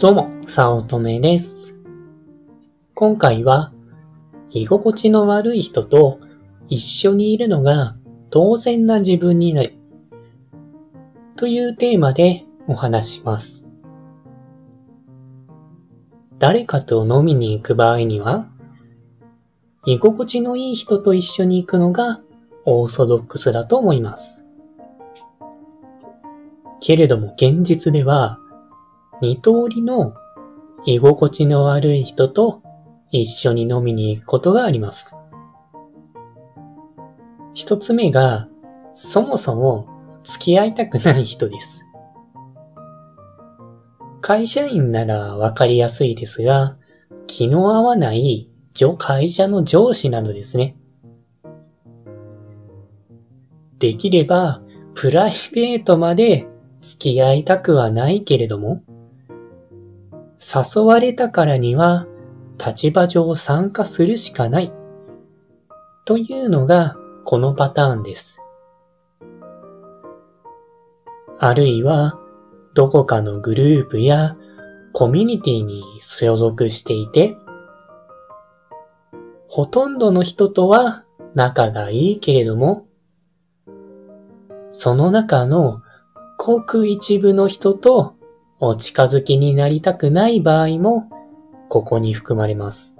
どうも、さおとめです。今回は、居心地の悪い人と一緒にいるのが当然な自分になる。というテーマでお話します。誰かと飲みに行く場合には、居心地のいい人と一緒に行くのがオーソドックスだと思います。けれども現実では、二通りの居心地の悪い人と一緒に飲みに行くことがあります。一つ目が、そもそも付き合いたくない人です。会社員ならわかりやすいですが、気の合わない会社の上司などですね。できれば、プライベートまで付き合いたくはないけれども、誘われたからには立場上参加するしかないというのがこのパターンです。あるいはどこかのグループやコミュニティに所属していて、ほとんどの人とは仲がいいけれども、その中のごく一部の人とお近づきになりたくない場合も、ここに含まれます。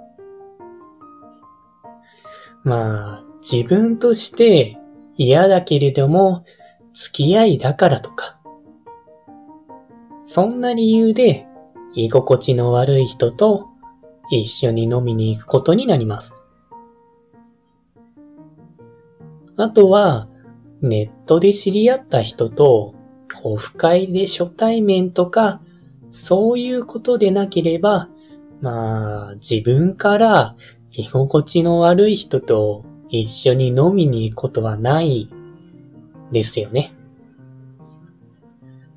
まあ、自分として嫌だけれども、付き合いだからとか、そんな理由で居心地の悪い人と一緒に飲みに行くことになります。あとは、ネットで知り合った人とオフ会で初対面とか、そういうことでなければ、まあ、自分から居心地の悪い人と一緒に飲みに行くことはないですよね。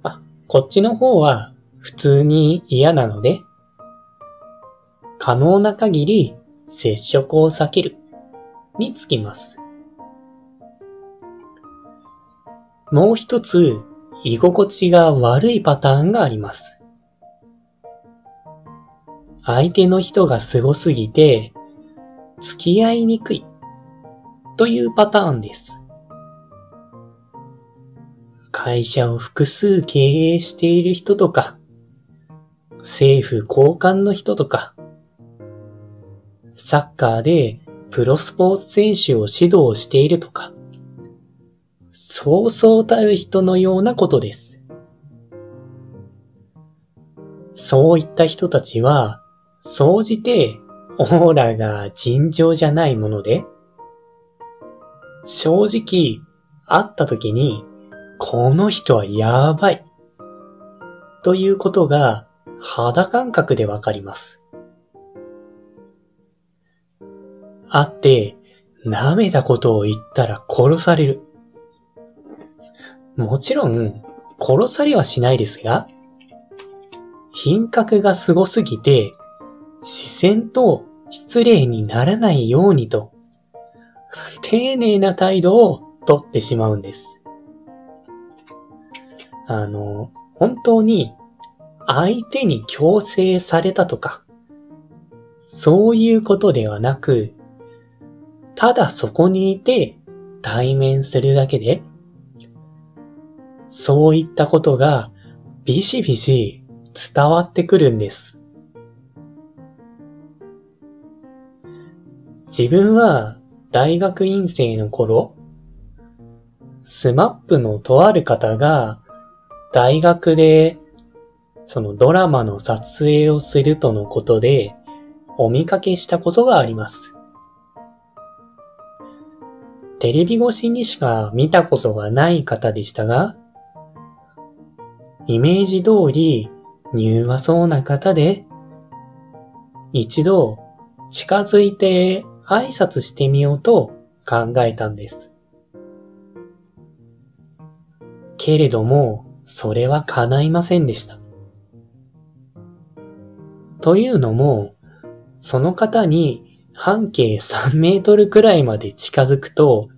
あ、こっちの方は普通に嫌なので、可能な限り接触を避けるにつきます。もう一つ居心地が悪いパターンがあります。相手の人がすすぎて、付き合いにくいというパターンです。会社を複数経営している人とか、政府高官の人とか、サッカーでプロスポーツ選手を指導しているとか、そうそうたる人のようなことです。そういった人たちは、総じてオーラが尋常じゃないもので、正直会った時に、この人はやばい、ということが肌感覚でわかります。会って、舐めたことを言ったら殺される。もちろん、殺されはしないですが、品格がすすぎて、視線と失礼にならないようにと、丁寧な態度をとってしまうんです。あの、本当に相手に強制されたとか、そういうことではなく、ただそこにいて対面するだけで、そういったことがビシビシ伝わってくるんです。自分は大学院生の頃、スマップのとある方が大学でそのドラマの撮影をするとのことでお見かけしたことがあります。テレビ越しにしか見たことがない方でしたが、イメージ通り柔和そうな方で、一度近づいて挨拶してみようと考えたんです。けれども、それは叶いませんでした。というのも、その方に半径3メートルくらいまで近づくと、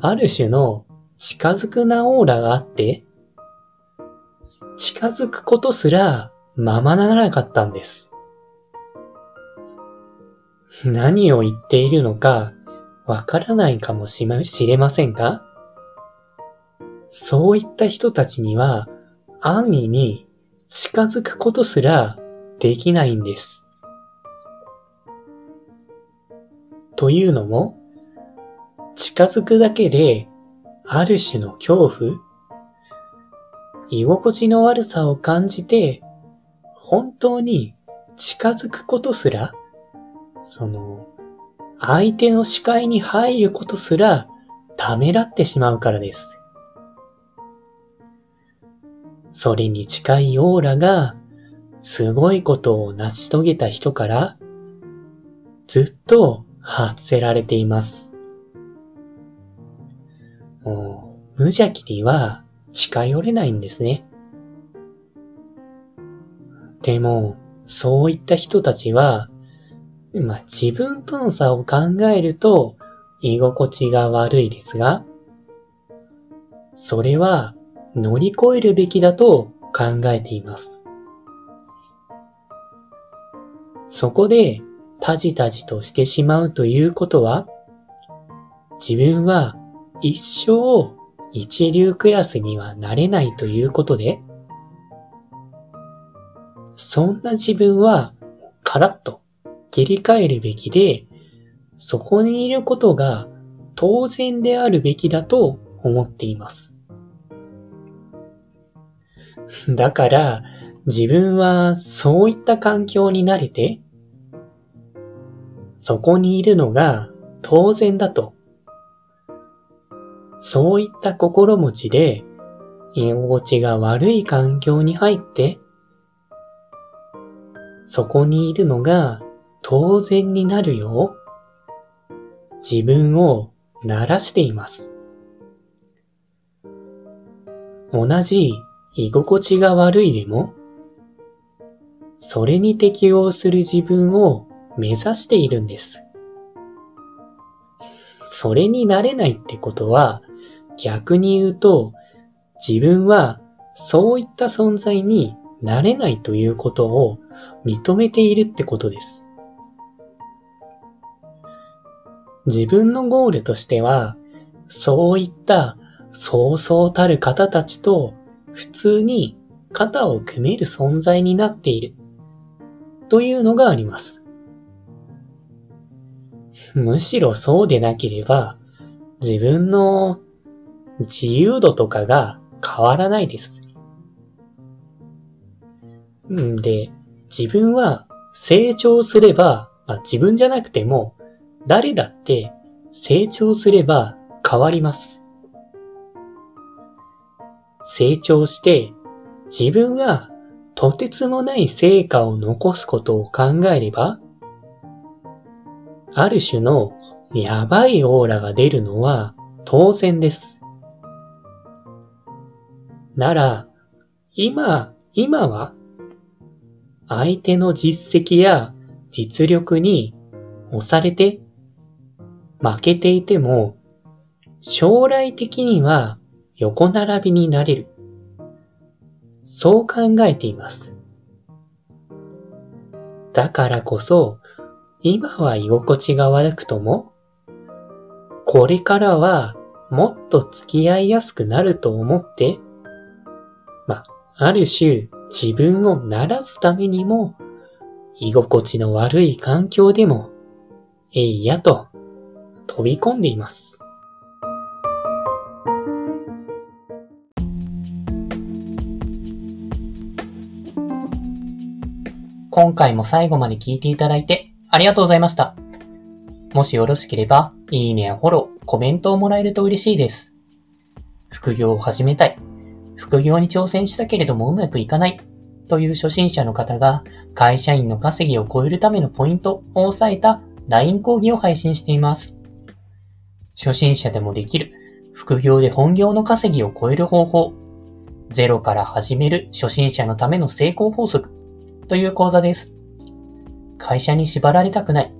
ある種の近づくなオーラがあって、近づくことすらままならなかったんです。何を言っているのかわからないかもしれませんが、そういった人たちには安易に近づくことすらできないんです。というのも、近づくだけである種の恐怖、居心地の悪さを感じて、本当に近づくことすら、その、相手の視界に入ることすらためらってしまうからです。それに近いオーラがすごいことを成し遂げた人からずっと発せられています。もう無邪気には近寄れないんですね。でも、そういった人たちは、まあ、自分との差を考えると居心地が悪いですが、それは乗り越えるべきだと考えています。そこで、タジタジとしてしまうということは、自分は一生一流クラスにはなれないということで、そんな自分はカラッと切り替えるべきで、そこにいることが当然であるべきだと思っています。だから、自分はそういった環境に慣れて、そこにいるのが当然だと。そういった心持ちで、居心地が悪い環境に入って、そこにいるのが当然になるよ、自分を慣らしています。同じ居心地が悪いでも、それに適応する自分を目指しているんです。それになれないってことは、逆に言うと、自分はそういった存在になれないということを認めているってことです。自分のゴールとしては、そういったそうそうたる方たちと普通に肩を組める存在になっているというのがあります。むしろそうでなければ自分の自由度とかが変わらないです。んで、自分は成長すれば、まあ、自分じゃなくても誰だって成長すれば変わります。成長して自分はとてつもない成果を残すことを考えれば、ある種のやばいオーラが出るのは当然です。なら、今、今は、相手の実績や実力に押されて負けていても、将来的には横並びになれる。そう考えています。だからこそ、今は居心地が悪くとも、これからはもっと付き合いやすくなると思って、あ、る種自分をならすためにも、居心地の悪い環境でも、えいやと飛び込んでいます。今回も最後まで聞いていただいてありがとうございました。もしよろしければ、いいねやフォロー、コメントをもらえると嬉しいです。副業を始めたい。副業に挑戦したけれどもうまくいかない。という初心者の方が会社員の稼ぎを超えるためのポイントを押さえた LINE 講義を配信しています。初心者でもできる、副業で本業の稼ぎを超える方法、ゼロから始める初心者のための成功法則という講座です。会社に縛られたくない、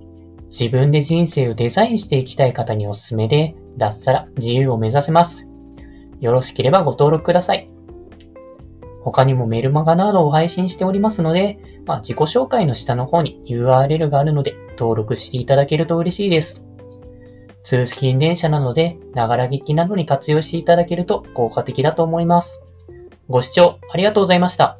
自分で人生をデザインしていきたい方におすすめで、脱サラ自由を目指せます。よろしければご登録ください。他にもメルマガなどを配信しておりますので、まあ、自己紹介の下の方に URL があるので登録していただけると嬉しいです。通信電車なので、ながら聞きなどに活用していただけると効果的だと思います。ご視聴ありがとうございました。